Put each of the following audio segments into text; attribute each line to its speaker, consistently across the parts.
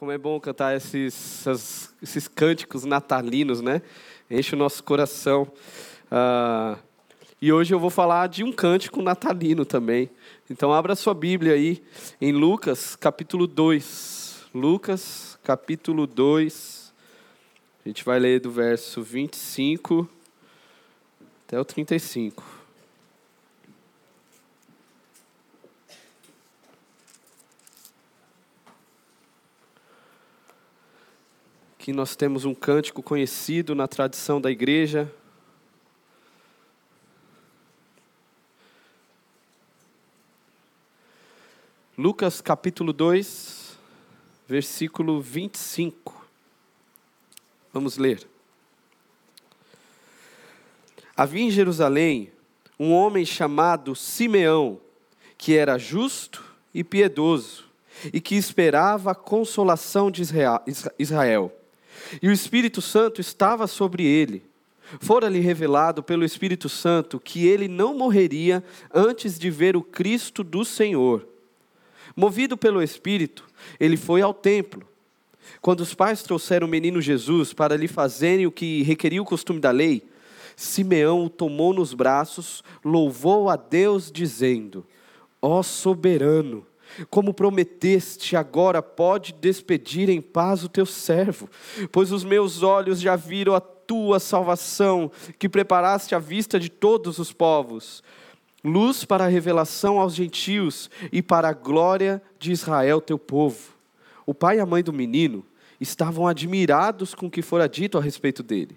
Speaker 1: Como é bom cantar esses, esses, cânticos natalinos, né? Enche o nosso coração. Ah, e hoje eu vou falar de um cântico natalino também. Então, abra sua Bíblia aí em Lucas, capítulo 2. Lucas, capítulo 2. A gente vai ler do verso 25 até o 35. Aqui nós temos um cântico conhecido na tradição da igreja. Lucas capítulo 2, versículo 25. Vamos ler. Havia em Jerusalém um homem chamado Simeão, que era justo e piedoso, e que esperava a consolação de Israel e o Espírito Santo estava sobre ele. Fora-lhe revelado pelo Espírito Santo que ele não morreria antes de ver o Cristo do Senhor. Movido pelo Espírito, ele foi ao templo. Quando os pais trouxeram o menino Jesus para lhe fazerem o que requeria o costume da lei, Simeão o tomou nos braços, louvou a Deus, dizendo: Ó soberano, como prometeste, agora pode despedir em paz o teu servo, pois os meus olhos já viram a tua salvação, que preparaste à vista de todos os povos, luz para a revelação aos gentios e para a glória de Israel, teu povo. O pai e a mãe do menino estavam admirados com o que fora dito a respeito dele.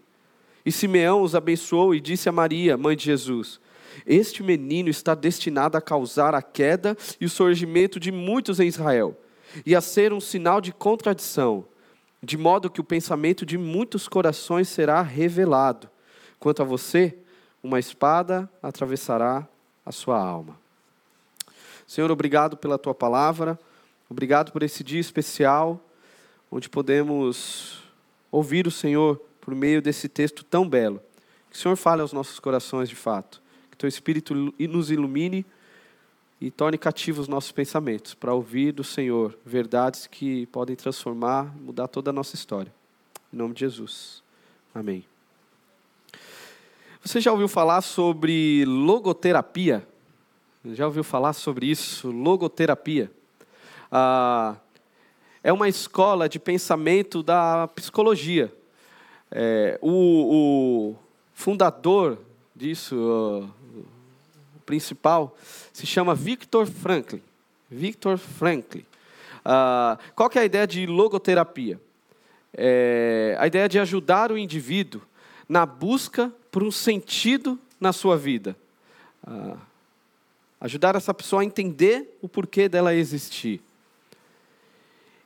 Speaker 1: E Simeão os abençoou e disse a Maria, mãe de Jesus: este menino está destinado a causar a queda e o surgimento de muitos em Israel, e a ser um sinal de contradição, de modo que o pensamento de muitos corações será revelado. Quanto a você, uma espada atravessará a sua alma. Senhor, obrigado pela tua palavra, obrigado por esse dia especial, onde podemos ouvir o Senhor por meio desse texto tão belo. Que o Senhor fale aos nossos corações de fato teu Espírito nos ilumine e torne cativos os nossos pensamentos para ouvir do Senhor verdades que podem transformar, mudar toda a nossa história. Em nome de Jesus. Amém. Você já ouviu falar sobre logoterapia? Já ouviu falar sobre isso? Logoterapia. Ah, é uma escola de pensamento da psicologia. É, o, o fundador disso, principal, se chama Victor Franklin. Victor Franklin. Uh, qual que é a ideia de logoterapia? É a ideia de ajudar o indivíduo na busca por um sentido na sua vida. Uh, ajudar essa pessoa a entender o porquê dela existir.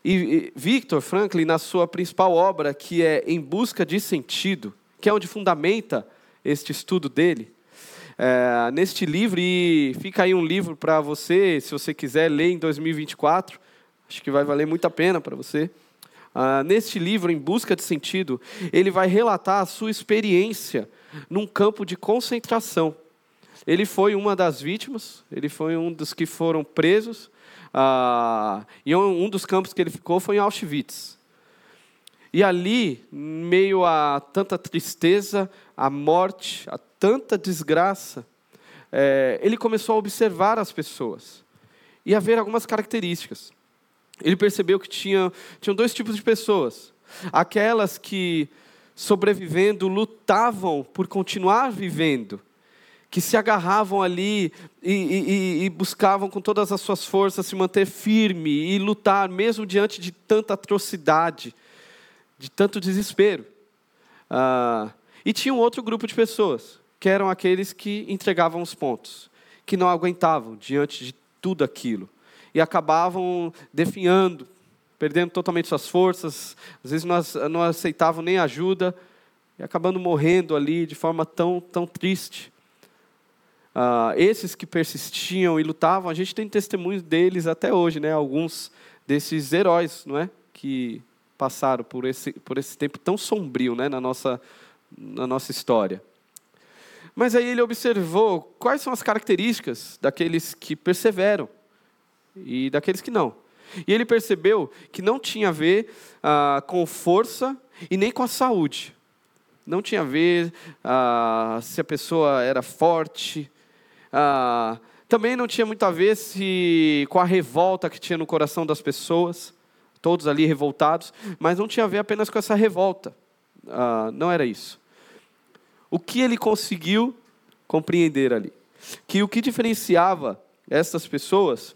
Speaker 1: E, e Victor Franklin, na sua principal obra, que é Em Busca de Sentido, que é onde fundamenta este estudo dele, é, neste livro, e fica aí um livro para você, se você quiser ler em 2024, acho que vai valer muito a pena para você. Uh, neste livro, Em Busca de Sentido, ele vai relatar a sua experiência num campo de concentração. Ele foi uma das vítimas, ele foi um dos que foram presos, uh, e um dos campos que ele ficou foi em Auschwitz. E ali, meio a tanta tristeza, a morte, a tanta desgraça, é, ele começou a observar as pessoas e a ver algumas características. Ele percebeu que tinha, tinham dois tipos de pessoas: aquelas que, sobrevivendo, lutavam por continuar vivendo, que se agarravam ali e, e, e, buscavam com todas as suas forças se manter firme e lutar, mesmo diante de tanta atrocidade, de tanto desespero. Ah, e tinha um outro grupo de pessoas que eram aqueles que entregavam os pontos, que não aguentavam diante de tudo aquilo e acabavam definhando, perdendo totalmente suas forças, às vezes não, aceitavam nem ajuda e acabando morrendo ali de forma tão, tão triste. Uh, esses que persistiam e lutavam, a gente tem testemunhos deles até hoje, né? Alguns desses heróis, não é? Que passaram por esse, por esse tempo tão sombrio, né? Na nossa, na nossa história. Mas aí ele observou quais são as características daqueles que perseveram e daqueles que não. E ele percebeu que não tinha a ver ah, com força e nem com a saúde. Não tinha a ver ah, se a pessoa era forte. Ah, também não tinha muito a ver se, com a revolta que tinha no coração das pessoas, todos ali revoltados, mas não tinha a ver apenas com essa revolta. Ah, não era isso. O que ele conseguiu compreender ali? Que o que diferenciava essas pessoas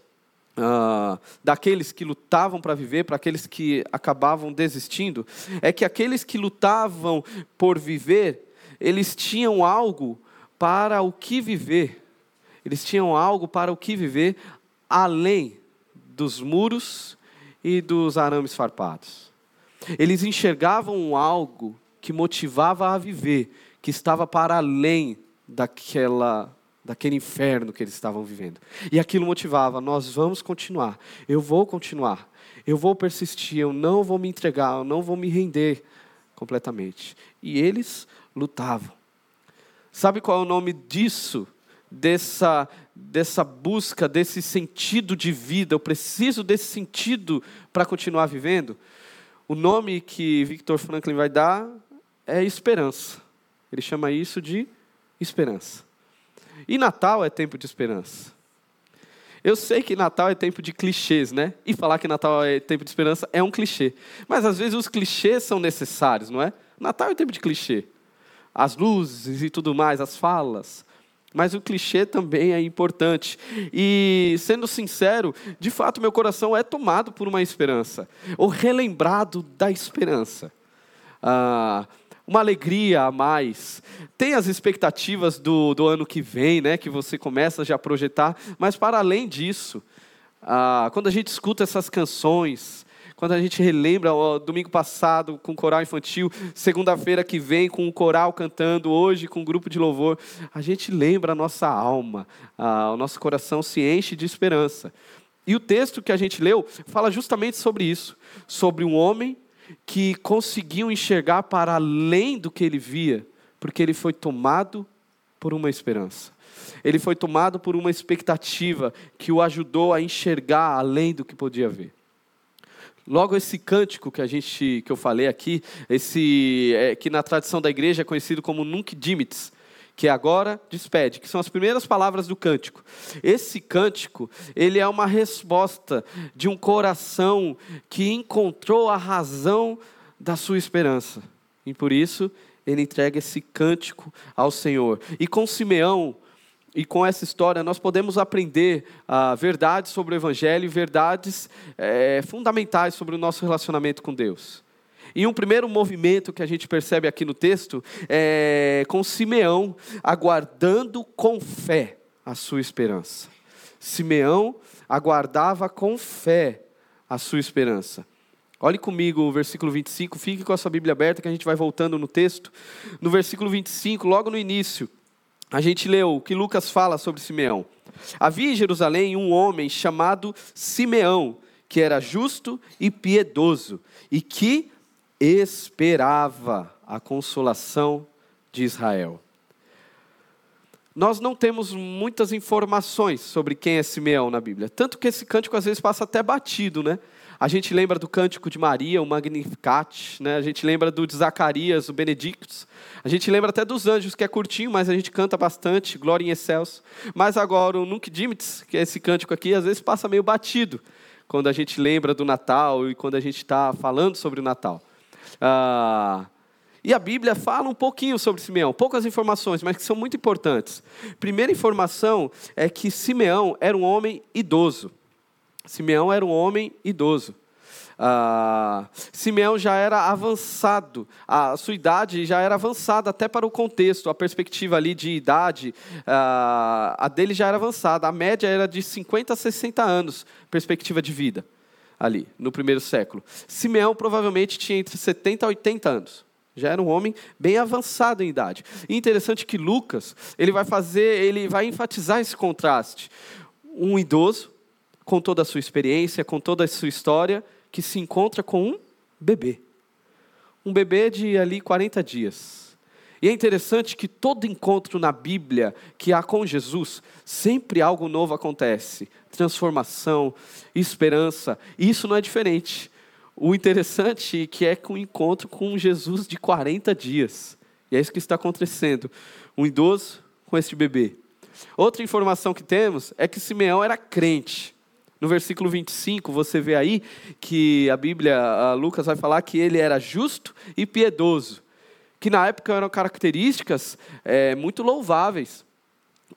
Speaker 1: Uh, daqueles que lutavam para viver, para aqueles que acabavam desistindo, é que aqueles que lutavam por viver, eles tinham algo para o que viver, eles tinham algo para o que viver além dos muros e dos arames farpados. Eles enxergavam algo que motivava a viver, que estava para além daquela daquele inferno que eles estavam vivendo. E aquilo motivava, nós vamos continuar. Eu vou continuar. Eu vou persistir, eu não vou me entregar, eu não vou me render completamente. E eles lutavam. Sabe qual é o nome disso? Dessa dessa busca, desse sentido de vida, eu preciso desse sentido para continuar vivendo. O nome que Victor Franklin vai dar é esperança. Ele chama isso de esperança. E Natal é tempo de esperança. Eu sei que Natal é tempo de clichês, né? E falar que Natal é tempo de esperança é um clichê. Mas às vezes os clichês são necessários, não é? Natal é tempo de clichê. As luzes e tudo mais, as falas. Mas o clichê também é importante. E, sendo sincero, de fato meu coração é tomado por uma esperança, ou relembrado da esperança. Ah, uma alegria a mais. Tem as expectativas do, do ano que vem, né, que você começa já a projetar, mas para além disso, ah, quando a gente escuta essas canções, quando a gente relembra ó, domingo passado com o coral infantil, segunda-feira que vem com o coral cantando, hoje com o grupo de louvor, a gente lembra a nossa alma, ah, o nosso coração se enche de esperança. E o texto que a gente leu fala justamente sobre isso, sobre um homem que conseguiu enxergar para além do que ele via, porque ele foi tomado por uma esperança. Ele foi tomado por uma expectativa que o ajudou a enxergar além do que podia ver. Logo esse cântico que a gente que eu falei aqui, esse é, que na tradição da igreja é conhecido como Nunc Dimittis, que agora despede, que são as primeiras palavras do cântico. Esse cântico, ele é uma resposta de um coração que encontrou a razão da sua esperança. E por isso, ele entrega esse cântico ao Senhor. E com Simeão, e com essa história, nós podemos aprender ah, verdades sobre o Evangelho, verdades é, fundamentais sobre o nosso relacionamento com Deus. E um primeiro movimento que a gente percebe aqui no texto é com Simeão aguardando com fé a sua esperança. Simeão aguardava com fé a sua esperança. Olhe comigo o versículo 25, fique com a sua Bíblia aberta que a gente vai voltando no texto. No versículo 25, logo no início, a gente leu o que Lucas fala sobre Simeão. Havia em Jerusalém um homem chamado Simeão, que era justo e piedoso, e que esperava a consolação de Israel. Nós não temos muitas informações sobre quem é Simeão na Bíblia, tanto que esse cântico às vezes passa até batido, né? A gente lembra do cântico de Maria, o Magnificat, né? a gente lembra do de Zacarias, o Benedictus, a gente lembra até dos anjos, que é curtinho, mas a gente canta bastante, Glória em Excelso. Mas agora o Nunc Dimittis, que é esse cântico aqui, às vezes passa meio batido, quando a gente lembra do Natal e quando a gente está falando sobre o Natal. Ah, e a Bíblia fala um pouquinho sobre Simeão, poucas informações, mas que são muito importantes. Primeira informação é que Simeão era um homem idoso. Simeão era um homem idoso. Ah, Simeão já era avançado, a sua idade já era avançada até para o contexto, a perspectiva ali de idade, ah, a dele já era avançada, a média era de 50 a 60 anos, perspectiva de vida ali, no primeiro século. Simeão provavelmente tinha entre 70 e 80 anos. Já era um homem bem avançado em idade. E interessante que Lucas, ele vai fazer, ele vai enfatizar esse contraste. Um idoso, com toda a sua experiência, com toda a sua história, que se encontra com um bebê. Um bebê de ali 40 dias. E é interessante que todo encontro na Bíblia que há com Jesus, sempre algo novo acontece. Transformação, esperança. E isso não é diferente. O interessante é que é com um encontro com Jesus de 40 dias. E é isso que está acontecendo. Um idoso com este bebê. Outra informação que temos é que Simeão era crente. No versículo 25, você vê aí que a Bíblia, a Lucas vai falar que ele era justo e piedoso, que na época eram características é, muito louváveis.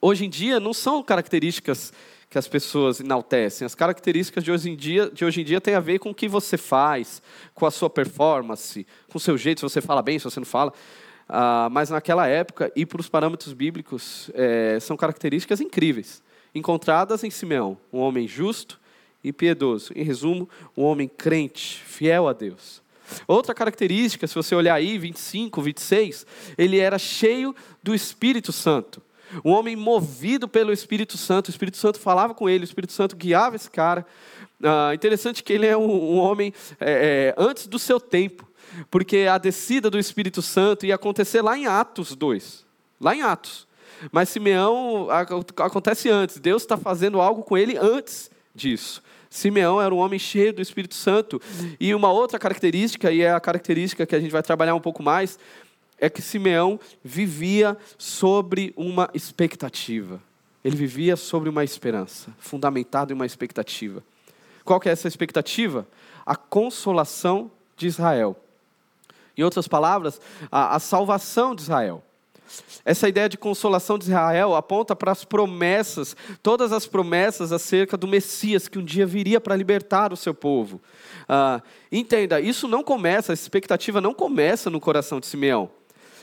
Speaker 1: Hoje em dia não são características que as pessoas enaltecem. As características de hoje em dia, de hoje em dia têm a ver com o que você faz, com a sua performance, com o seu jeito, se você fala bem, se você não fala. Ah, mas naquela época, e para os parâmetros bíblicos, é, são características incríveis encontradas em Simeão, um homem justo e piedoso. Em resumo, um homem crente, fiel a Deus. Outra característica, se você olhar aí, 25, 26, ele era cheio do Espírito Santo. Um homem movido pelo Espírito Santo. O Espírito Santo falava com ele, o Espírito Santo guiava esse cara. Ah, interessante que ele é um, um homem é, é, antes do seu tempo, porque a descida do Espírito Santo ia acontecer lá em Atos 2. Lá em Atos. Mas Simeão acontece antes. Deus está fazendo algo com ele antes disso. Simeão era um homem cheio do Espírito Santo. E uma outra característica, e é a característica que a gente vai trabalhar um pouco mais, é que Simeão vivia sobre uma expectativa. Ele vivia sobre uma esperança, fundamentado em uma expectativa. Qual que é essa expectativa? A consolação de Israel. Em outras palavras, a, a salvação de Israel. Essa ideia de consolação de Israel aponta para as promessas, todas as promessas acerca do Messias que um dia viria para libertar o seu povo. Ah, entenda, isso não começa, essa expectativa não começa no coração de Simeão.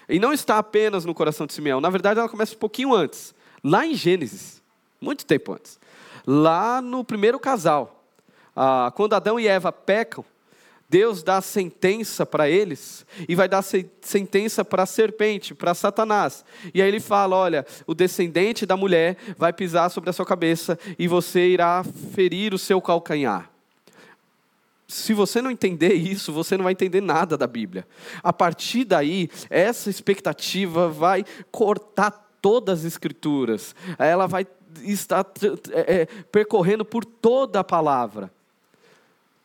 Speaker 1: E não está apenas no coração de Simeão, na verdade ela começa um pouquinho antes, lá em Gênesis, muito tempo antes. Lá no primeiro casal, ah, quando Adão e Eva pecam, Deus dá sentença para eles e vai dar sentença para a serpente, para Satanás. E aí ele fala: olha, o descendente da mulher vai pisar sobre a sua cabeça e você irá ferir o seu calcanhar. Se você não entender isso, você não vai entender nada da Bíblia. A partir daí, essa expectativa vai cortar todas as escrituras. Ela vai estar é, percorrendo por toda a palavra.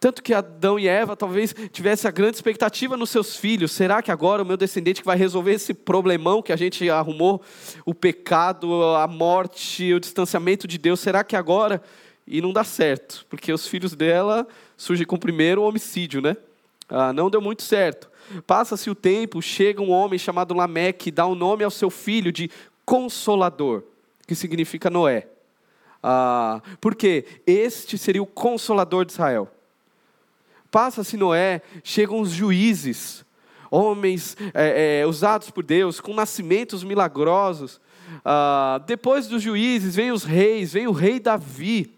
Speaker 1: Tanto que Adão e Eva talvez tivessem a grande expectativa nos seus filhos. Será que agora o meu descendente que vai resolver esse problemão que a gente arrumou, o pecado, a morte, o distanciamento de Deus, será que agora? E não dá certo, porque os filhos dela surgem com o primeiro homicídio, né? Ah, não deu muito certo. Passa-se o tempo, chega um homem chamado Lameque, dá o um nome ao seu filho de Consolador, que significa Noé. Ah, porque este seria o Consolador de Israel. Passa-se Noé, chegam os juízes, homens é, é, usados por Deus, com nascimentos milagrosos. Ah, depois dos juízes, vem os reis, vem o rei Davi.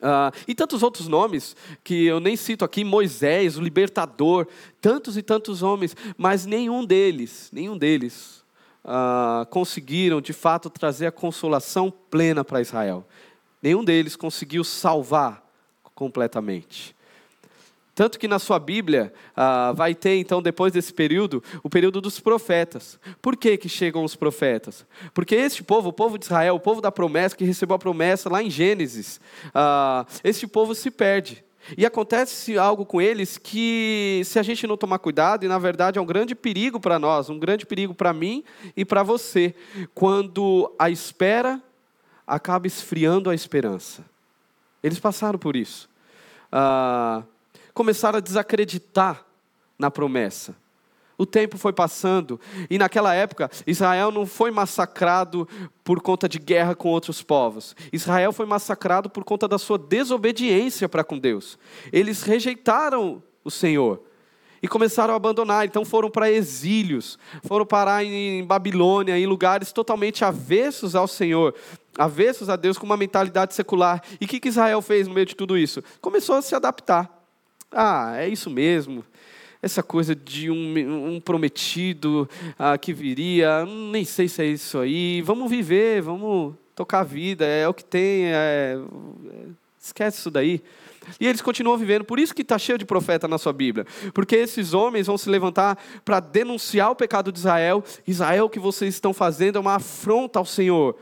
Speaker 1: Ah, e tantos outros nomes que eu nem cito aqui, Moisés, o libertador, tantos e tantos homens, mas nenhum deles, nenhum deles ah, conseguiram de fato trazer a consolação plena para Israel. Nenhum deles conseguiu salvar completamente. Tanto que na sua Bíblia ah, vai ter, então, depois desse período, o período dos profetas. Por que, que chegam os profetas? Porque este povo, o povo de Israel, o povo da promessa, que recebeu a promessa lá em Gênesis, ah, este povo se perde. E acontece algo com eles que, se a gente não tomar cuidado, e na verdade é um grande perigo para nós, um grande perigo para mim e para você, quando a espera acaba esfriando a esperança. Eles passaram por isso. Ah, começaram a desacreditar na promessa. O tempo foi passando e naquela época Israel não foi massacrado por conta de guerra com outros povos. Israel foi massacrado por conta da sua desobediência para com Deus. Eles rejeitaram o Senhor e começaram a abandonar. Então foram para exílios, foram parar em Babilônia, em lugares totalmente avessos ao Senhor, avessos a Deus com uma mentalidade secular. E o que Israel fez no meio de tudo isso? Começou a se adaptar. Ah, é isso mesmo. Essa coisa de um, um prometido ah, que viria, nem sei se é isso aí. Vamos viver, vamos tocar a vida, é o que tem. É, Esquece isso daí. E eles continuam vivendo. Por isso que está cheio de profeta na sua Bíblia. Porque esses homens vão se levantar para denunciar o pecado de Israel. Israel, o que vocês estão fazendo é uma afronta ao Senhor.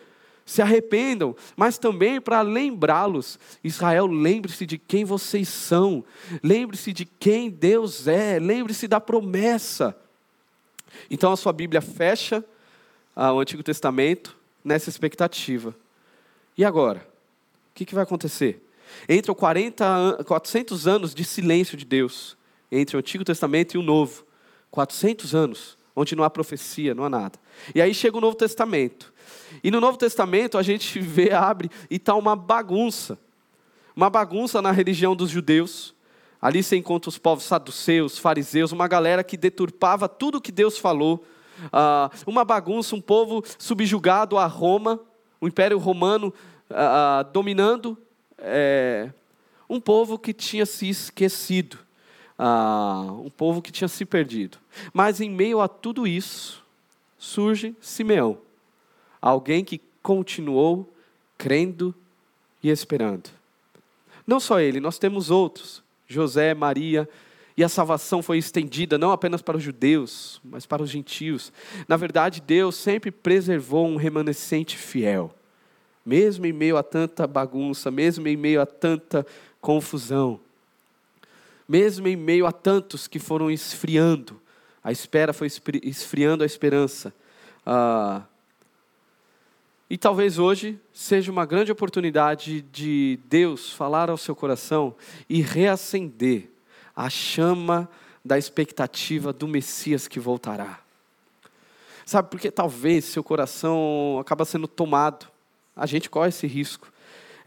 Speaker 1: Se arrependam, mas também para lembrá-los. Israel, lembre-se de quem vocês são. Lembre-se de quem Deus é. Lembre-se da promessa. Então a sua Bíblia fecha ah, o Antigo Testamento nessa expectativa. E agora? O que, que vai acontecer? Entre 40, 400 anos de silêncio de Deus, entre o Antigo Testamento e o Novo, 400 anos, onde não há profecia, não há nada. E aí chega o Novo Testamento. E no Novo Testamento a gente vê, abre, e está uma bagunça. Uma bagunça na religião dos judeus. Ali você encontra os povos saduceus, fariseus, uma galera que deturpava tudo que Deus falou. Uh, uma bagunça, um povo subjugado a Roma, o Império Romano uh, dominando é, um povo que tinha se esquecido, um povo que tinha se perdido. Mas em meio a tudo isso, surge Simeão, alguém que continuou crendo e esperando. Não só ele, nós temos outros, José, Maria, e a salvação foi estendida não apenas para os judeus, mas para os gentios. Na verdade, Deus sempre preservou um remanescente fiel mesmo em meio a tanta bagunça, mesmo em meio a tanta confusão, mesmo em meio a tantos que foram esfriando, a espera foi esfriando a esperança. Ah, e talvez hoje seja uma grande oportunidade de Deus falar ao seu coração e reacender a chama da expectativa do Messias que voltará. Sabe, porque talvez seu coração acaba sendo tomado a gente corre esse risco.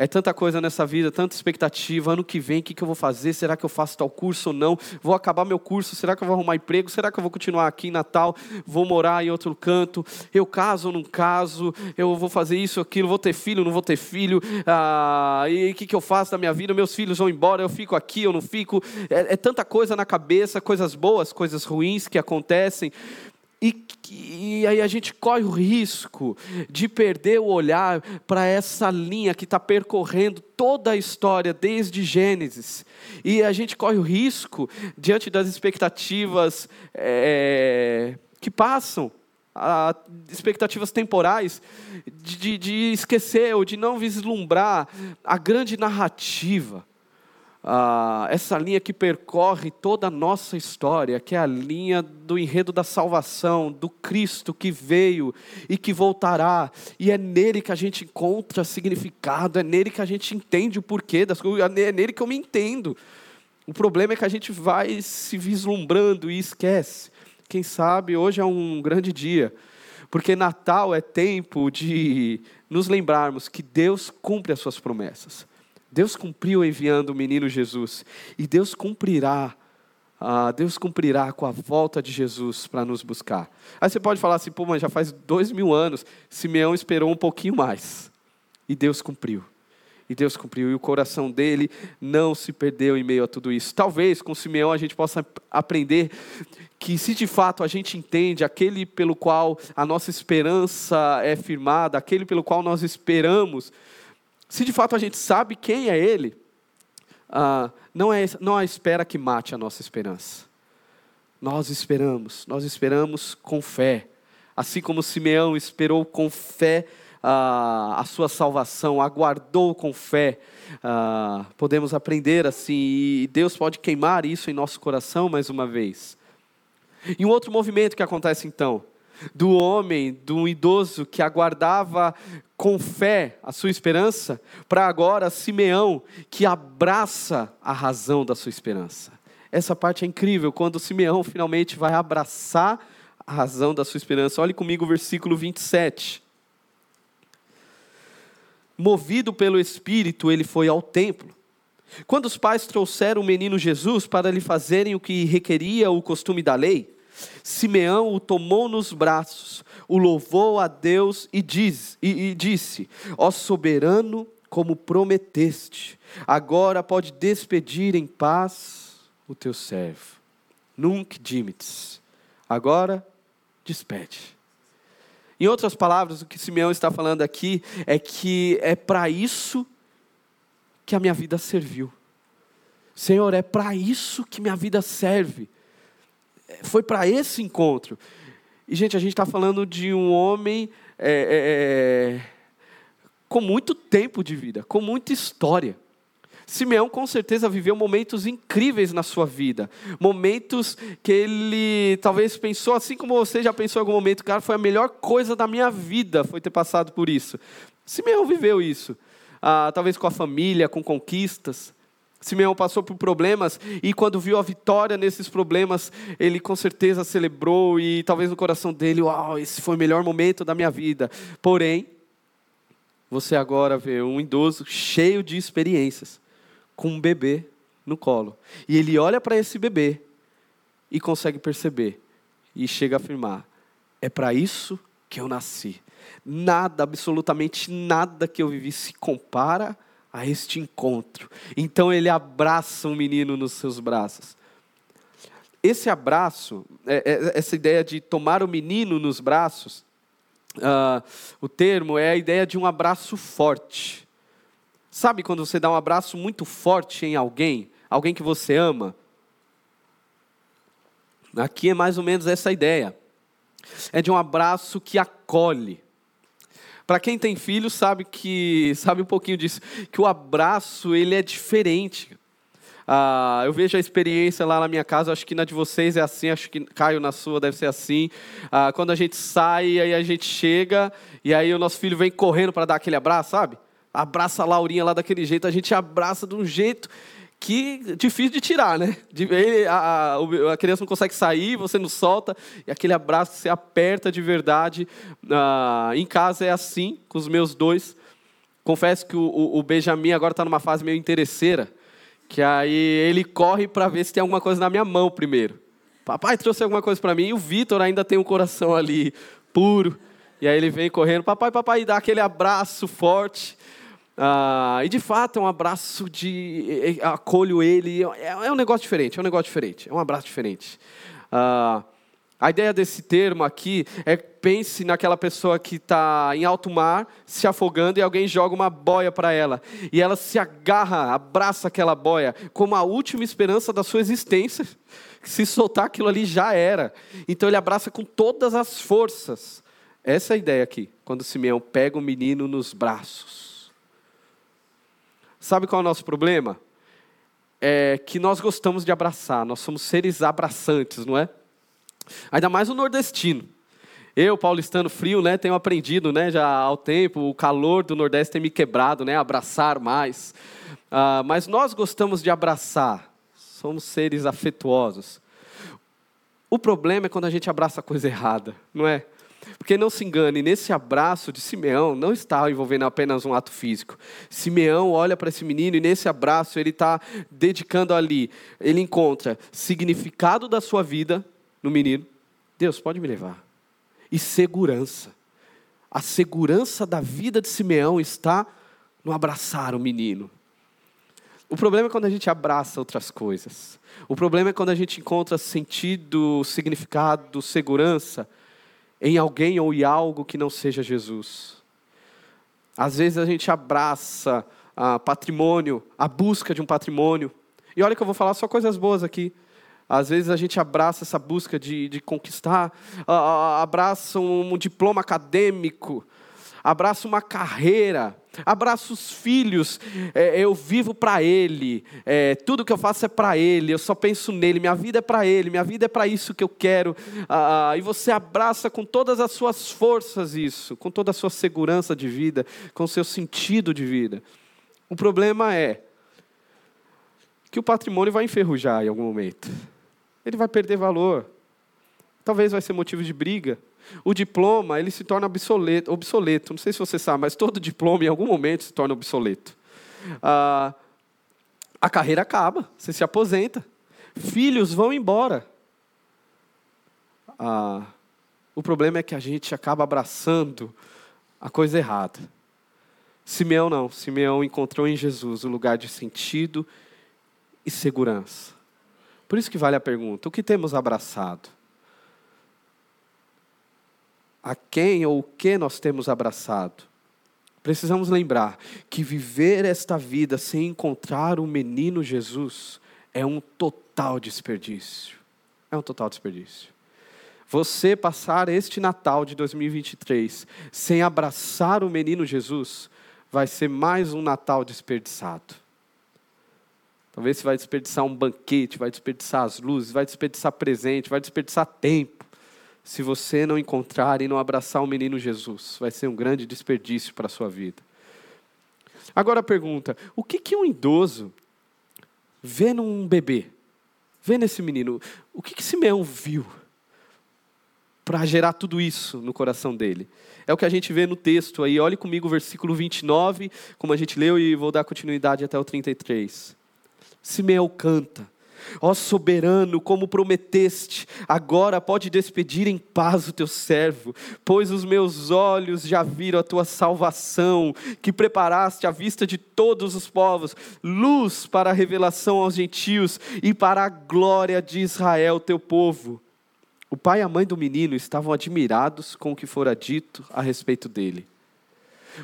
Speaker 1: É tanta coisa nessa vida, tanta expectativa. Ano que vem, o que, eu vou fazer? Será que eu faço tal curso ou não? Vou acabar meu curso? Será que eu vou arrumar emprego? Será que eu vou continuar aqui em Natal? Vou morar em outro canto? Eu caso ou não caso? Eu vou fazer isso, aquilo? Vou ter filho? Não vou ter filho? Ah, e o que, que eu faço da minha vida? Meus filhos vão embora? Eu fico aqui? Eu não fico? É, é tanta coisa na cabeça, coisas boas, coisas ruins que acontecem. E, e, aí a gente corre o risco de perder o olhar para essa linha que está percorrendo toda a história desde Gênesis. E a gente corre o risco, diante das expectativas é, que passam, a, expectativas temporais, de, de, de esquecer ou de não vislumbrar a grande narrativa ah, essa linha que percorre toda a nossa história, que é a linha do enredo da salvação, do Cristo que veio e que voltará, e é nele que a gente encontra significado, é nele que a gente entende o porquê das coisas, é nele que eu me entendo. O problema é que a gente vai se vislumbrando e esquece. Quem sabe hoje é um grande dia, porque Natal é tempo de nos lembrarmos que Deus cumpre as suas promessas. Deus cumpriu enviando o menino Jesus. E Deus cumprirá, ah, Deus cumprirá com a volta de Jesus para nos buscar. Aí você pode falar assim, pô, mas já faz dois mil anos, Simeão esperou um pouquinho mais. E Deus cumpriu. E Deus cumpriu, e o coração dele não se perdeu em meio a tudo isso. Talvez com Simeão a gente possa aprender que, se de fato a gente entende aquele pelo qual a nossa esperança é firmada, aquele pelo qual nós esperamos, se de fato a gente sabe quem é Ele, ah, não, é, não há espera que mate a nossa esperança. Nós esperamos, nós esperamos com fé. Assim como Simeão esperou com fé ah, a sua salvação, aguardou com fé. Ah, podemos aprender assim, e Deus pode queimar isso em nosso coração mais uma vez. E um outro movimento que acontece então, do homem, do idoso que aguardava com fé a sua esperança, para agora Simeão, que abraça a razão da sua esperança. Essa parte é incrível, quando Simeão finalmente vai abraçar a razão da sua esperança. Olhe comigo o versículo 27. Movido pelo Espírito, ele foi ao templo. Quando os pais trouxeram o menino Jesus para lhe fazerem o que requeria o costume da lei, Simeão o tomou nos braços, o louvou a Deus e, diz, e, e disse: Ó soberano, como prometeste, agora pode despedir em paz o teu servo. Nunca dimites. Agora despede. Em outras palavras, o que Simeão está falando aqui é que é para isso que a minha vida serviu. Senhor, é para isso que minha vida serve. Foi para esse encontro. E, gente, a gente está falando de um homem é, é, é, com muito tempo de vida, com muita história. Simeão com certeza viveu momentos incríveis na sua vida, momentos que ele talvez pensou, assim como você já pensou em algum momento, cara, foi a melhor coisa da minha vida, foi ter passado por isso. Simeão viveu isso, ah, talvez com a família, com conquistas. Simeão passou por problemas e quando viu a vitória nesses problemas, ele com certeza celebrou e talvez no coração dele, uau, esse foi o melhor momento da minha vida. Porém, você agora vê um idoso cheio de experiências, com um bebê no colo. E ele olha para esse bebê e consegue perceber e chega a afirmar: é para isso que eu nasci. Nada, absolutamente nada que eu vivi se compara a este encontro. Então ele abraça o menino nos seus braços. Esse abraço, é, é, essa ideia de tomar o menino nos braços, uh, o termo é a ideia de um abraço forte. Sabe quando você dá um abraço muito forte em alguém, alguém que você ama? Aqui é mais ou menos essa ideia. É de um abraço que acolhe. Para quem tem filho sabe que sabe um pouquinho disso, que o abraço ele é diferente. Ah, eu vejo a experiência lá na minha casa, acho que na de vocês é assim, acho que Caio na sua deve ser assim. Ah, quando a gente sai, aí a gente chega e aí o nosso filho vem correndo para dar aquele abraço, sabe? Abraça a Laurinha lá daquele jeito, a gente abraça de um jeito que difícil de tirar, né? Ele, a, a, criança não consegue sair, você não solta, e aquele abraço você aperta de verdade. Ah, em casa é assim, com os meus dois. Confesso que o, o, o Benjamin agora está numa fase meio interesseira, que aí ele corre para ver se tem alguma coisa na minha mão primeiro. Papai trouxe alguma coisa para mim, e o Vitor ainda tem um coração ali puro. E aí ele vem correndo, papai, papai, dá aquele abraço forte. Ah, e de fato é um abraço de. acolho ele. É, é, um negócio diferente, é um negócio diferente, é um abraço diferente. Ah, a ideia desse termo aqui é pense naquela pessoa que está em alto mar, se afogando, e alguém joga uma boia para ela. E ela se agarra, abraça aquela boia, como a última esperança da sua existência. Se soltar aquilo ali já era. Então ele abraça com todas as forças. Essa é a ideia aqui, quando Simeão pega o menino nos braços. Sabe qual é o nosso problema? É que nós gostamos de abraçar, nós somos seres abraçantes, não é? Ainda mais o nordestino. Eu, paulistano frio, né, tenho aprendido, né, já ao tempo, o calor do Nordeste tem me quebrado, né, abraçar mais. Ah, mas nós gostamos de abraçar, somos seres afetuosos. O problema é quando a gente abraça a coisa errada, não é? Porque não se engane, nesse abraço de Simeão não está envolvendo apenas um ato físico. Simeão olha para esse menino e nesse abraço ele está dedicando ali, ele encontra significado da sua vida no menino. Deus pode me levar. E segurança. A segurança da vida de Simeão está no abraçar o menino. O problema é quando a gente abraça outras coisas. O problema é quando a gente encontra sentido, significado, segurança em alguém ou em algo que não seja Jesus. Às vezes a gente abraça a patrimônio, a busca de um patrimônio. E olha que eu vou falar só coisas boas aqui. Às vezes a gente abraça essa busca de, de conquistar, abraça um diploma acadêmico, abraça uma carreira, abraça os filhos, é, eu vivo para Ele, é, tudo que eu faço é para Ele, eu só penso nele, minha vida é para Ele, minha vida é para isso que eu quero, ah, e você abraça com todas as suas forças isso, com toda a sua segurança de vida, com o seu sentido de vida. O problema é que o patrimônio vai enferrujar em algum momento, ele vai perder valor, talvez vai ser motivo de briga. O diploma, ele se torna obsoleto, obsoleto. Não sei se você sabe, mas todo diploma em algum momento se torna obsoleto. Ah, a carreira acaba, você se aposenta. Filhos vão embora. Ah, o problema é que a gente acaba abraçando a coisa errada. Simeão não. Simeão encontrou em Jesus o lugar de sentido e segurança. Por isso que vale a pergunta: o que temos abraçado? A quem ou o que nós temos abraçado. precisamos lembrar que viver esta vida sem encontrar o menino Jesus é um total desperdício. É um total desperdício. Você passar este Natal de 2023 sem abraçar o menino Jesus vai ser mais um Natal desperdiçado. Talvez você vai desperdiçar um banquete, vai desperdiçar as luzes, vai desperdiçar presente, vai desperdiçar tempo. Se você não encontrar e não abraçar o menino Jesus, vai ser um grande desperdício para a sua vida. Agora a pergunta: o que, que um idoso vê num bebê? Vê nesse menino? O que, que Simeão viu para gerar tudo isso no coração dele? É o que a gente vê no texto aí. Olhe comigo o versículo 29, como a gente leu, e vou dar continuidade até o 33. Simeão canta. Ó soberano, como prometeste, agora pode despedir em paz o teu servo, pois os meus olhos já viram a tua salvação, que preparaste à vista de todos os povos, luz para a revelação aos gentios e para a glória de Israel, teu povo. O pai e a mãe do menino estavam admirados com o que fora dito a respeito dele.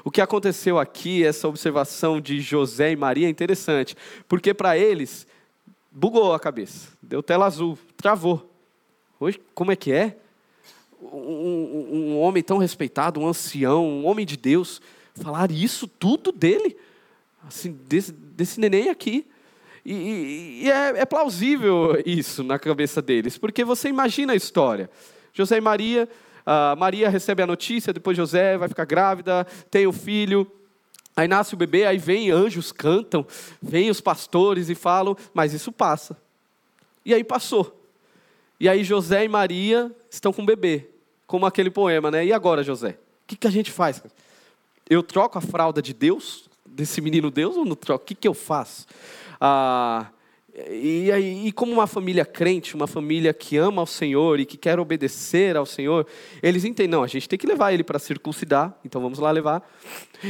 Speaker 1: O que aconteceu aqui, essa observação de José e Maria é interessante, porque para eles bugou a cabeça, deu tela azul, travou. Hoje, como é que é? Um, um, homem tão respeitado, um ancião, um homem de Deus, falar isso tudo dele, assim, desse, desse neném aqui. E, e é, é, plausível isso na cabeça deles, porque você imagina a história. José e Maria, Maria recebe a notícia, depois José vai ficar grávida, tem o filho, Aí nasce o bebê, aí vem anjos, cantam, vem os pastores e falam, mas isso passa. E aí passou. E aí José e Maria estão com o bebê, como aquele poema, né? E agora, José? O que, que a gente faz? Eu troco a fralda de Deus, desse menino Deus, ou não troco? O que, que eu faço? Ah, e, e, e, como uma família crente, uma família que ama ao Senhor e que quer obedecer ao Senhor, eles entendem, não, a gente tem que levar ele para circuncidar, então vamos lá levar.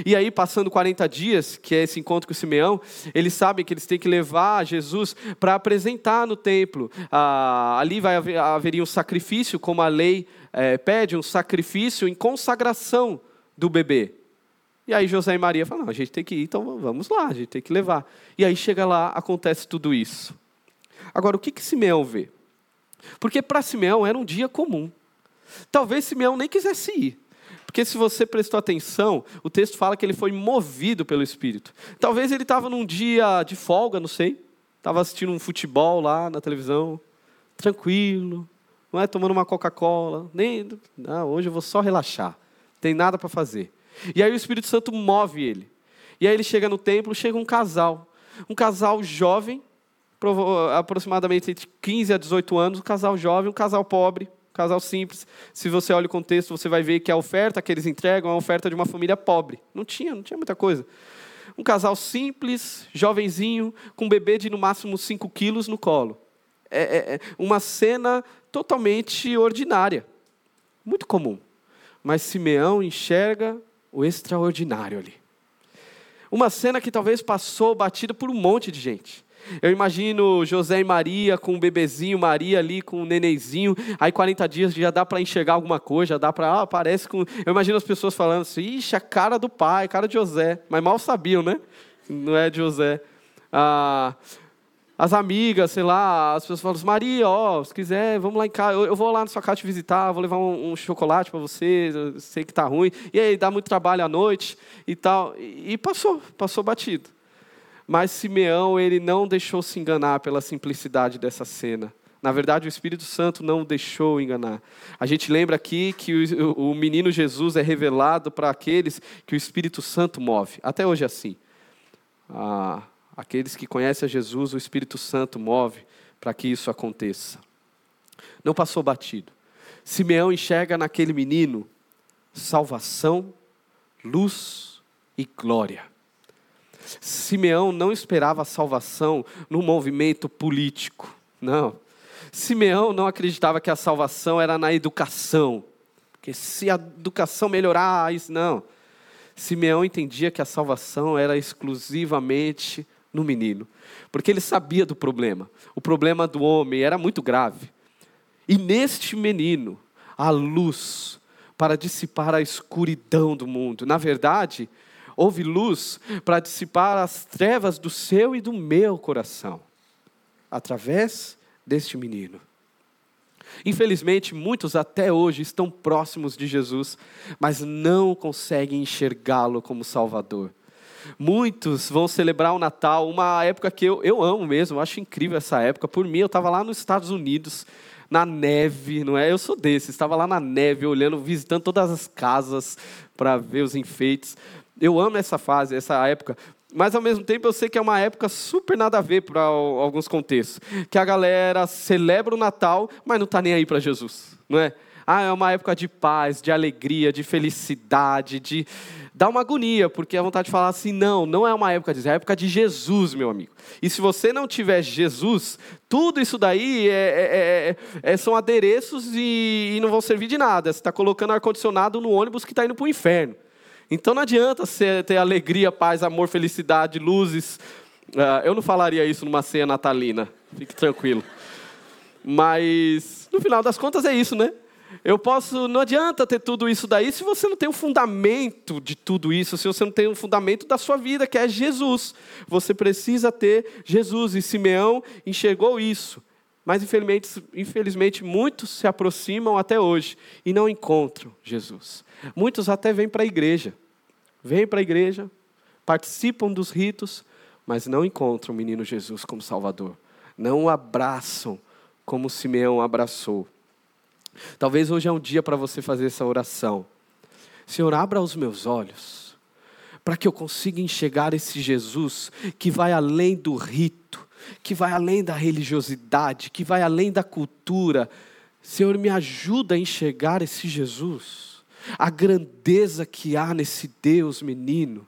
Speaker 1: E aí, passando 40 dias, que é esse encontro com Simeão, eles sabem que eles têm que levar Jesus para apresentar no templo. Ah, ali vai haver, haveria um sacrifício, como a lei é, pede, um sacrifício em consagração do bebê. E aí José e Maria falam, não, a gente tem que ir, então vamos lá, a gente tem que levar. E aí chega lá, acontece tudo isso. Agora, o que, que Simeão vê? Porque para Simeão era um dia comum. Talvez Simeão nem quisesse ir. Porque se você prestou atenção, o texto fala que ele foi movido pelo Espírito. Talvez ele estava num dia de folga, não sei. Estava assistindo um futebol lá na televisão, tranquilo, não é tomando uma Coca-Cola, nem, não, hoje eu vou só relaxar. Tem nada para fazer. E aí o Espírito Santo move ele. E aí ele chega no templo, chega um casal. Um casal jovem, aproximadamente entre 15 a 18 anos, um casal jovem, um casal pobre, um casal simples. Se você olha o contexto, você vai ver que a oferta que eles entregam é a oferta de uma família pobre. Não tinha, não tinha muita coisa. Um casal simples, jovenzinho, com um bebê de no máximo 5 quilos no colo. É, é, é uma cena totalmente ordinária, muito comum. Mas Simeão enxerga o extraordinário ali. Uma cena que talvez passou batida por um monte de gente. Eu imagino José e Maria com um bebezinho, Maria ali com um nenenzinho, aí 40 dias já dá para enxergar alguma coisa, já dá para, ah, parece com... Eu imagino as pessoas falando assim, ixi, a cara do pai, a cara de José, mas mal sabiam, né? Não é de José. Ah, as amigas, sei lá, as pessoas falam, Maria, ó, se quiser, vamos lá em casa, eu, eu vou lá na sua casa te visitar, vou levar um, um chocolate para você, sei que tá ruim, e aí dá muito trabalho à noite e tal, e, e passou, passou batido. Mas Simeão, ele não deixou se enganar pela simplicidade dessa cena. Na verdade, o Espírito Santo não o deixou enganar. A gente lembra aqui que o, o menino Jesus é revelado para aqueles que o Espírito Santo move. Até hoje é assim. Ah, Aqueles que conhecem a Jesus, o Espírito Santo move para que isso aconteça. Não passou batido. Simeão enxerga naquele menino salvação, luz e glória. Simeão não esperava salvação no movimento político, não. Simeão não acreditava que a salvação era na educação, porque se a educação melhorar, isso não. Simeão entendia que a salvação era exclusivamente no menino, porque ele sabia do problema. O problema do homem era muito grave. E neste menino, a luz para dissipar a escuridão do mundo. Na verdade, houve luz para dissipar as trevas do seu e do meu coração, através deste menino. Infelizmente, muitos até hoje estão próximos de Jesus, mas não conseguem enxergá-lo como Salvador. Muitos vão celebrar o Natal, uma época que eu, eu amo mesmo, eu acho incrível essa época. Por mim, eu estava lá nos Estados Unidos, na neve, não é? Eu sou desse, estava lá na neve, olhando, visitando todas as casas para ver os enfeites. Eu amo essa fase, essa época, mas ao mesmo tempo eu sei que é uma época super nada a ver para alguns contextos. Que a galera celebra o Natal, mas não está nem aí para Jesus, não é? Ah, é uma época de paz, de alegria, de felicidade, de dá uma agonia, porque a vontade de falar assim, não, não é uma época disso, é a época de Jesus, meu amigo. E se você não tiver Jesus, tudo isso daí é, é, é, é são adereços e, e, não vão servir de nada. Você está colocando ar-condicionado no ônibus que está indo para o inferno. Então não adianta você ter alegria, paz, amor, felicidade, luzes. Uh, eu não falaria isso numa ceia natalina, fique tranquilo. Mas no final das contas é isso, né? Eu posso, não adianta ter tudo isso daí se você não tem o um fundamento de tudo isso, se você não tem o um fundamento da sua vida, que é Jesus. Você precisa ter Jesus, e Simeão enxergou isso. Mas infelizmente, infelizmente muitos se aproximam até hoje e não encontram Jesus. Muitos até vêm para a igreja, vêm para a igreja, participam dos ritos, mas não encontram o menino Jesus como Salvador. Não o abraçam como Simeão abraçou. Talvez hoje é um dia para você fazer essa oração. Senhor, abra os meus olhos, para que eu consiga enxergar esse Jesus que vai além do rito, que vai além da religiosidade, que vai além da cultura. Senhor, me ajuda a enxergar esse Jesus, a grandeza que há nesse Deus menino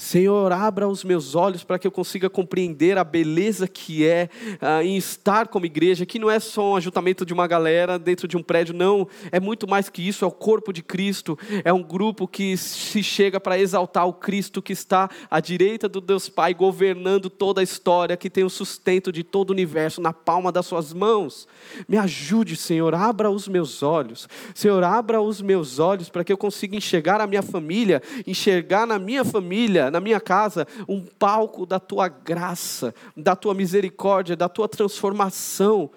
Speaker 1: Senhor, abra os meus olhos para que eu consiga compreender a beleza que é uh, em estar como igreja, que não é só um ajuntamento de uma galera dentro de um prédio, não, é muito mais que isso, é o corpo de Cristo, é um grupo que se chega para exaltar o Cristo que está à direita do Deus Pai, governando toda a história, que tem o sustento de todo o universo na palma das suas mãos. Me ajude, Senhor, abra os meus olhos, Senhor, abra os meus olhos para que eu consiga enxergar a minha família, enxergar na minha família, na minha casa um palco da tua graça, da tua misericórdia, da tua transformação,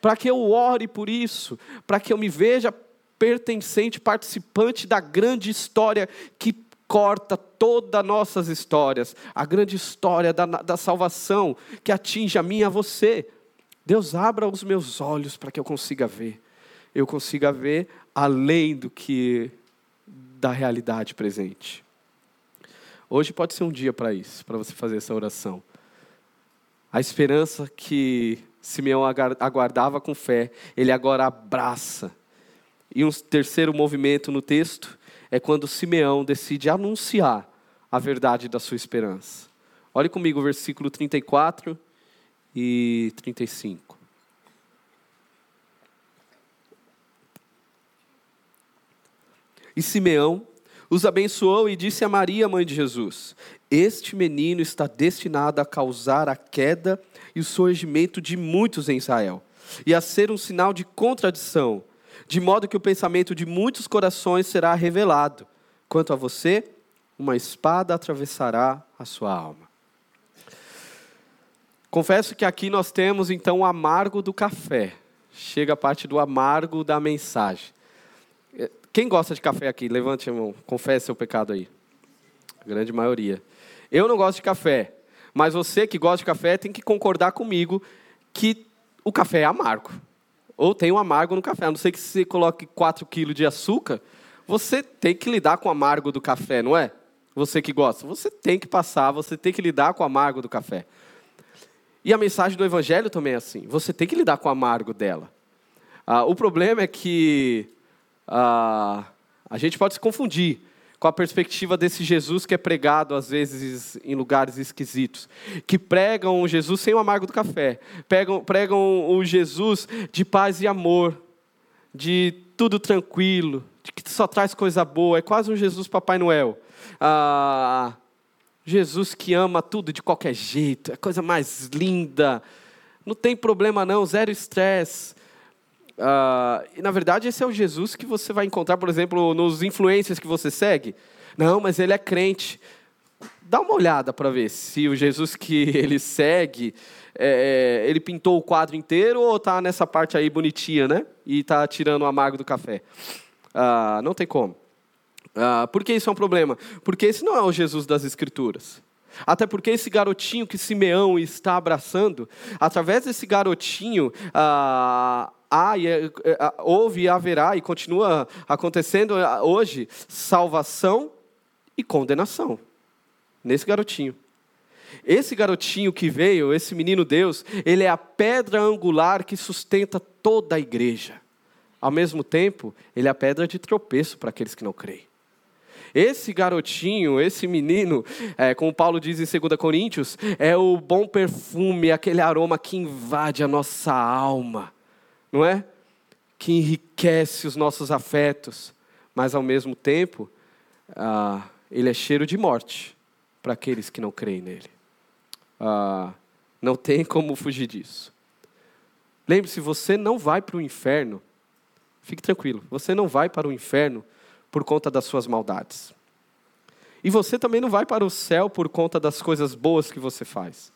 Speaker 1: para que eu ore por isso, para que eu me veja pertencente, participante da grande história que corta todas as nossas histórias, a grande história da, da salvação que atinge a mim e a você. Deus, abra os meus olhos para que eu consiga ver, eu consiga ver além do que da realidade presente. Hoje pode ser um dia para isso, para você fazer essa oração. A esperança que Simeão aguardava com fé, ele agora abraça. E um terceiro movimento no texto é quando Simeão decide anunciar a verdade da sua esperança. Olhe comigo o versículo 34 e 35. E Simeão os abençoou e disse a Maria, mãe de Jesus: Este menino está destinado a causar a queda e o surgimento de muitos em Israel, e a ser um sinal de contradição, de modo que o pensamento de muitos corações será revelado. Quanto a você, uma espada atravessará a sua alma. Confesso que aqui nós temos então o amargo do café. Chega a parte do amargo da mensagem. Quem gosta de café aqui? Levante a mão, confesse seu pecado aí. A grande maioria. Eu não gosto de café, mas você que gosta de café tem que concordar comigo que o café é amargo. Ou tem um amargo no café. A não ser que você coloque 4 quilos de açúcar, você tem que lidar com o amargo do café, não é? Você que gosta. Você tem que passar, você tem que lidar com o amargo do café. E a mensagem do Evangelho também é assim. Você tem que lidar com o amargo dela. Ah, o problema é que ah, a gente pode se confundir com a perspectiva desse Jesus que é pregado às vezes em lugares esquisitos, que pregam o Jesus sem o amargo do café, pregam, pregam o Jesus de paz e amor, de tudo tranquilo, de que só traz coisa boa, é quase um Jesus Papai Noel. Ah, Jesus que ama tudo de qualquer jeito, é a coisa mais linda, não tem problema não, zero estresse. Uh, e na verdade, esse é o Jesus que você vai encontrar, por exemplo, nos influencers que você segue. Não, mas ele é crente. Dá uma olhada para ver se o Jesus que ele segue, é, é ele pintou o quadro inteiro ou está nessa parte aí bonitinha, né? E está tirando o amargo do café. Ah, não tem como. Ah, por que isso é um problema? Porque esse não é o Jesus das Escrituras. Até porque esse garotinho que Simeão está abraçando, através desse garotinho, ah, há, e, é, é, houve e haverá e continua acontecendo ah, hoje salvação e condenação nesse garotinho. Esse garotinho que veio, esse menino Deus, ele é a pedra angular que sustenta toda a igreja. Ao mesmo tempo, ele é a pedra de tropeço para aqueles que não creem. Esse garotinho, esse menino, é, como Paulo diz em 2 Coríntios, é o bom perfume, aquele aroma que invade a nossa alma, não é? Que enriquece os nossos afetos, mas ao mesmo tempo, ah, ele é cheiro de morte para aqueles que não creem nele. Ah, não tem como fugir disso. Lembre-se, você não vai para o inferno, fique tranquilo, você não vai para o inferno por conta das suas maldades. E você também não vai para o céu por conta das coisas boas que você faz.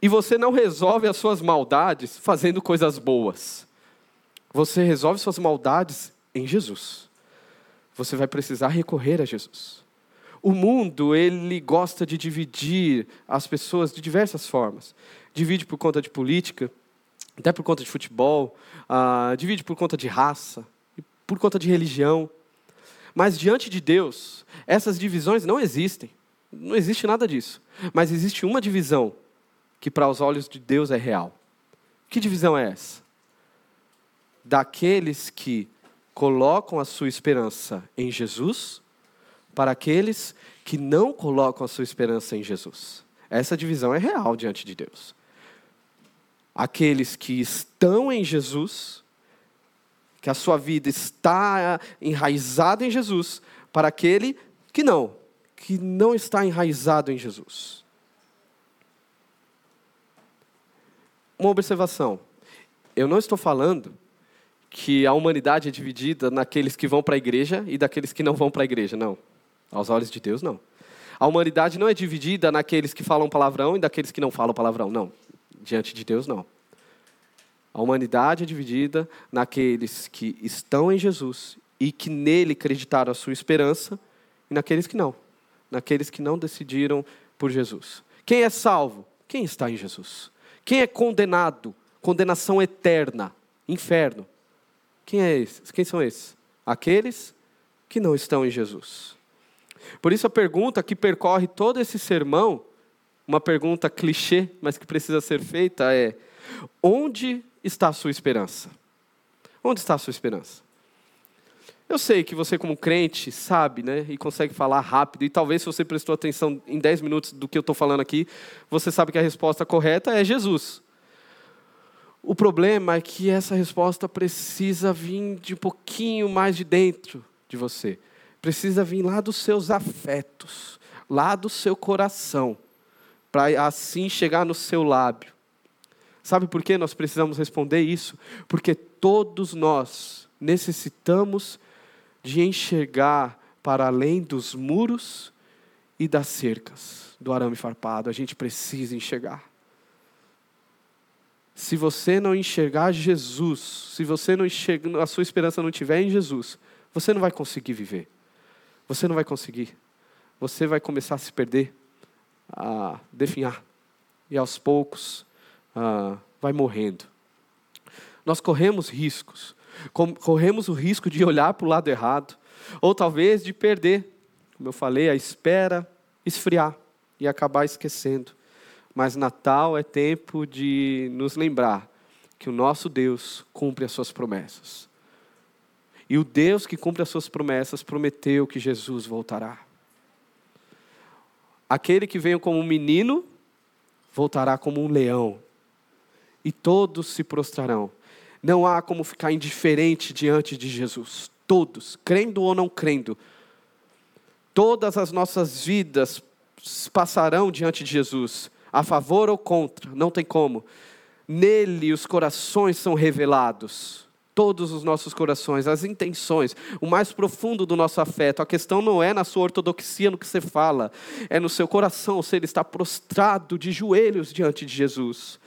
Speaker 1: E você não resolve as suas maldades fazendo coisas boas. Você resolve suas maldades em Jesus. Você vai precisar recorrer a Jesus. O mundo, ele gosta de dividir as pessoas de diversas formas. Divide por conta de política, até por conta de futebol, uh, divide por conta de raça, por conta de religião. Mas diante de Deus, essas divisões não existem. Não existe nada disso. Mas existe uma divisão que, para os olhos de Deus, é real. Que divisão é essa? Daqueles que colocam a sua esperança em Jesus, para aqueles que não colocam a sua esperança em Jesus. Essa divisão é real diante de Deus. Aqueles que estão em Jesus que a sua vida está enraizada em Jesus, para aquele que não, que não está enraizado em Jesus. Uma observação. Eu não estou falando que a humanidade é dividida naqueles que vão para a igreja e daqueles que não vão para a igreja, não. Aos olhos de Deus, não. A humanidade não é dividida naqueles que falam palavrão e daqueles que não falam palavrão, não. Diante de Deus, não. A humanidade é dividida naqueles que estão em Jesus e que nele acreditaram a sua esperança, e naqueles que não. Naqueles que não decidiram por Jesus. Quem é salvo? Quem está em Jesus. Quem é condenado? Condenação eterna, inferno. Quem é esses? Quem são esses? Aqueles que não estão em Jesus. Por isso a pergunta que percorre todo esse sermão, uma pergunta clichê, mas que precisa ser feita é: onde está a sua esperança? Onde está a sua esperança? Eu sei que você, como crente, sabe né, e consegue falar rápido, e talvez se você prestou atenção em 10 minutos do que eu estou falando aqui, você sabe que a resposta correta é Jesus. O problema é que essa resposta precisa vir de um pouquinho mais de dentro de você. Precisa vir lá dos seus afetos, lá do seu coração, para assim chegar no seu lábio. Sabe por que nós precisamos responder isso? Porque todos nós necessitamos de enxergar para além dos muros e das cercas do arame farpado. A gente precisa enxergar. Se você não enxergar Jesus, se você não enxergar, a sua esperança não estiver em Jesus, você não vai conseguir viver. Você não vai conseguir. Você vai começar a se perder, a definhar. E aos poucos, ah, vai morrendo. Nós corremos riscos. Corremos o risco de olhar para o lado errado, ou talvez de perder, como eu falei, a espera esfriar e acabar esquecendo. Mas Natal é tempo de nos lembrar que o nosso Deus cumpre as suas promessas. E o Deus que cumpre as suas promessas prometeu que Jesus voltará. Aquele que veio como um menino voltará como um leão e todos se prostrarão. Não há como ficar indiferente diante de Jesus. Todos, crendo ou não crendo, todas as nossas vidas passarão diante de Jesus, a favor ou contra, não tem como. Nele os corações são revelados. todos os nossos corações, as intenções, o mais profundo do nosso afeto. A questão não é na sua ortodoxia, no que você fala, é no seu coração, se ele está prostrado de joelhos diante de Jesus.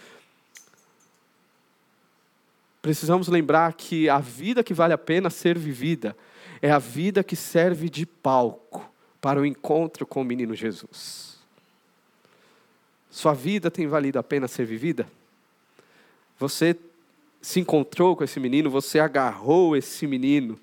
Speaker 1: Precisamos lembrar que a vida que vale a pena ser vivida é a vida que serve de palco para o encontro com o menino Jesus. Sua vida tem valido a pena ser vivida? Você se encontrou com esse menino, você agarrou esse menino.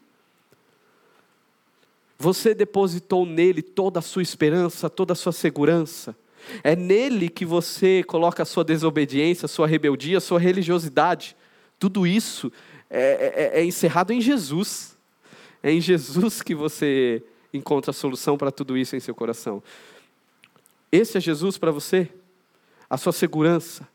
Speaker 1: Você depositou nele toda a sua esperança, toda a sua segurança. É nele que você coloca a sua desobediência, a sua rebeldia, a sua religiosidade. Tudo isso é, é, é encerrado em Jesus. É em Jesus que você encontra a solução para tudo isso em seu coração. Esse é Jesus para você? A sua segurança,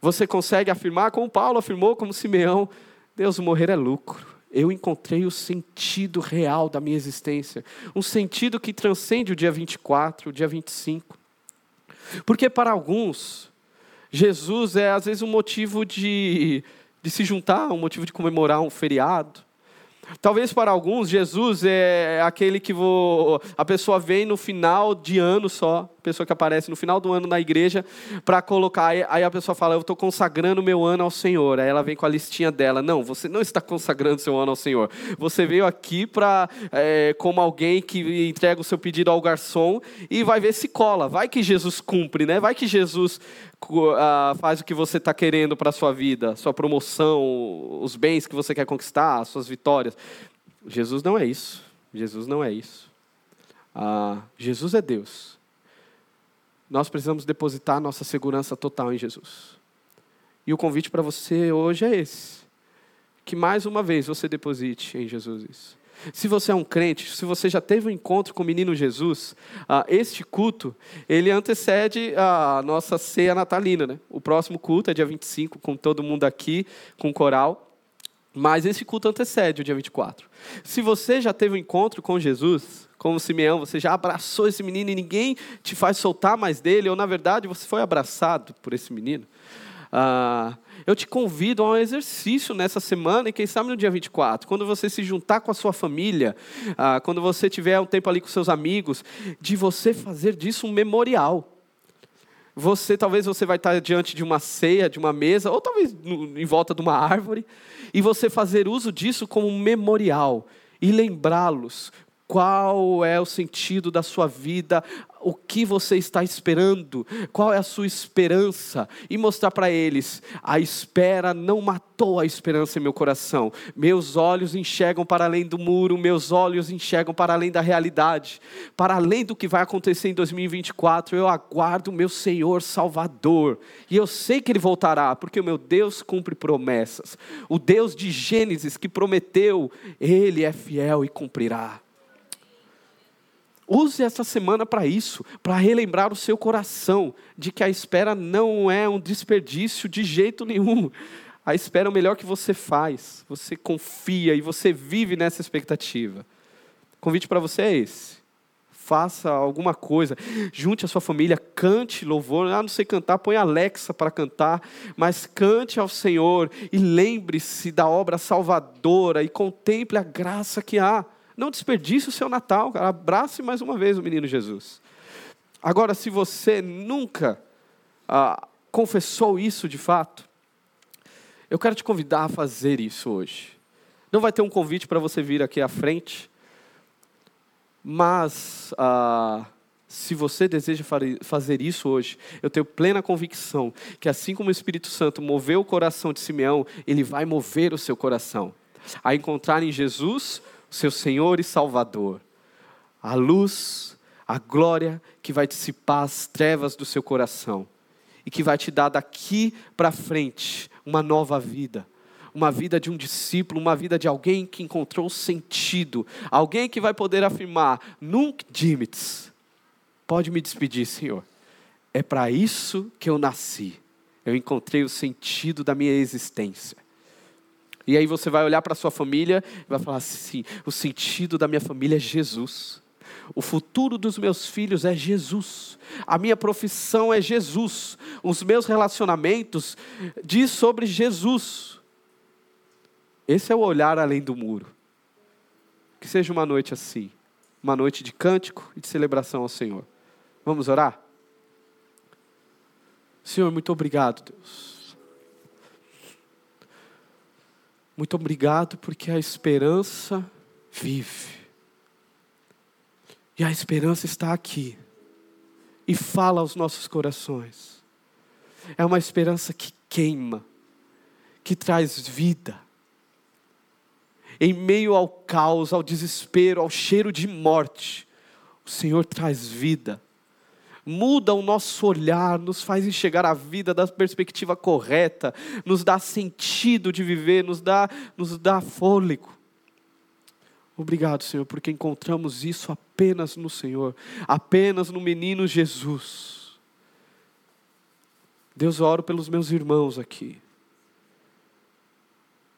Speaker 1: você consegue afirmar, como Paulo afirmou, como Simeão: Deus, morrer é lucro. Eu encontrei o sentido real da minha existência. Um sentido que transcende o dia 24, o dia 25. Porque para alguns, Jesus é às vezes um motivo de, de se juntar, um motivo de comemorar um feriado. Talvez para alguns, Jesus é aquele que vou, a pessoa vem no final de ano só, a pessoa que aparece no final do ano na igreja, para colocar. Aí a pessoa fala: Eu estou consagrando meu ano ao Senhor. Aí ela vem com a listinha dela. Não, você não está consagrando seu ano ao Senhor. Você veio aqui para, é, como alguém que entrega o seu pedido ao garçom e vai ver se cola. Vai que Jesus cumpre, né? Vai que Jesus faz o que você está querendo para a sua vida, sua promoção, os bens que você quer conquistar, as suas vitórias. Jesus não é isso. Jesus não é isso. Uh, Jesus é Deus. Nós precisamos depositar nossa segurança total em Jesus. E o convite para você hoje é esse: que mais uma vez você deposite em Jesus isso. Se você é um crente, se você já teve um encontro com o menino Jesus, ah, este culto, ele antecede a nossa ceia natalina. Né? O próximo culto é dia 25, com todo mundo aqui, com coral. Mas esse culto antecede o dia 24. Se você já teve um encontro com Jesus, como Simeão, você já abraçou esse menino e ninguém te faz soltar mais dele, ou na verdade você foi abraçado por esse menino, ah, eu te convido a um exercício nessa semana e quem sabe no dia 24, quando você se juntar com a sua família, ah, quando você tiver um tempo ali com seus amigos, de você fazer disso um memorial. Você talvez você vai estar diante de uma ceia, de uma mesa, ou talvez em volta de uma árvore, e você fazer uso disso como um memorial e lembrá-los qual é o sentido da sua vida, o que você está esperando, qual é a sua esperança, e mostrar para eles: a espera não matou a esperança em meu coração. Meus olhos enxergam para além do muro, meus olhos enxergam para além da realidade, para além do que vai acontecer em 2024. Eu aguardo o meu Senhor Salvador, e eu sei que Ele voltará, porque o meu Deus cumpre promessas. O Deus de Gênesis que prometeu, Ele é fiel e cumprirá. Use essa semana para isso, para relembrar o seu coração de que a espera não é um desperdício de jeito nenhum. A espera é o melhor que você faz. Você confia e você vive nessa expectativa. O convite para você é esse. Faça alguma coisa, junte a sua família, cante louvor. Ah, não sei cantar, põe Alexa para cantar, mas cante ao Senhor e lembre-se da obra salvadora e contemple a graça que há. Não desperdice o seu Natal, cara. abrace mais uma vez o menino Jesus. Agora, se você nunca ah, confessou isso de fato, eu quero te convidar a fazer isso hoje. Não vai ter um convite para você vir aqui à frente, mas ah, se você deseja fazer isso hoje, eu tenho plena convicção que assim como o Espírito Santo moveu o coração de Simeão, ele vai mover o seu coração a encontrar em Jesus seu Senhor e Salvador, a luz, a glória que vai dissipar as trevas do seu coração e que vai te dar daqui para frente uma nova vida. Uma vida de um discípulo, uma vida de alguém que encontrou sentido, alguém que vai poder afirmar: Nunc dimittis, pode me despedir, Senhor. É para isso que eu nasci. Eu encontrei o sentido da minha existência. E aí você vai olhar para sua família e vai falar assim: o sentido da minha família é Jesus. O futuro dos meus filhos é Jesus. A minha profissão é Jesus. Os meus relacionamentos diz sobre Jesus. Esse é o olhar além do muro. Que seja uma noite assim, uma noite de cântico e de celebração ao Senhor. Vamos orar? Senhor, muito obrigado, Deus. Muito obrigado porque a esperança vive. E a esperança está aqui. E fala aos nossos corações. É uma esperança que queima, que traz vida. Em meio ao caos, ao desespero, ao cheiro de morte, o Senhor traz vida. Muda o nosso olhar, nos faz enxergar a vida da perspectiva correta, nos dá sentido de viver, nos dá, nos dá fôlego. Obrigado, Senhor, porque encontramos isso apenas no Senhor, apenas no menino Jesus. Deus, oro pelos meus irmãos aqui.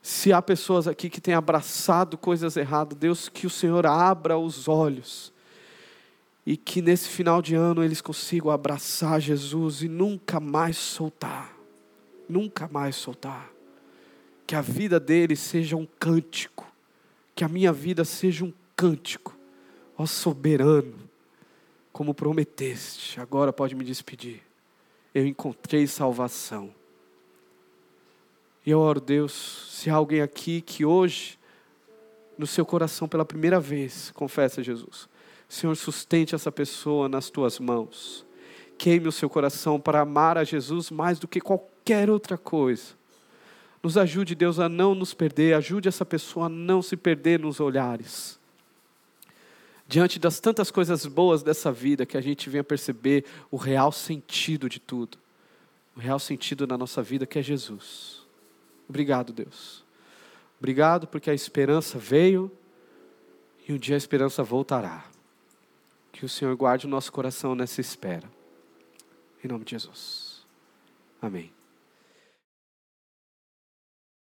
Speaker 1: Se há pessoas aqui que têm abraçado coisas erradas, Deus, que o Senhor abra os olhos e que nesse final de ano eles consigam abraçar Jesus e nunca mais soltar. Nunca mais soltar. Que a vida deles seja um cântico, que a minha vida seja um cântico, ó soberano, como prometeste. Agora pode me despedir. Eu encontrei salvação. E eu oro, Deus, se há alguém aqui que hoje, no seu coração pela primeira vez, confessa Jesus, Senhor, sustente essa pessoa nas tuas mãos. Queime o seu coração para amar a Jesus mais do que qualquer outra coisa. Nos ajude, Deus, a não nos perder, ajude essa pessoa a não se perder nos olhares. Diante das tantas coisas boas dessa vida, que a gente venha perceber o real sentido de tudo. O real sentido na nossa vida que é Jesus. Obrigado, Deus. Obrigado porque a esperança veio e um dia a esperança voltará. Que o Senhor guarde o nosso coração nessa espera. Em nome de Jesus. Amém.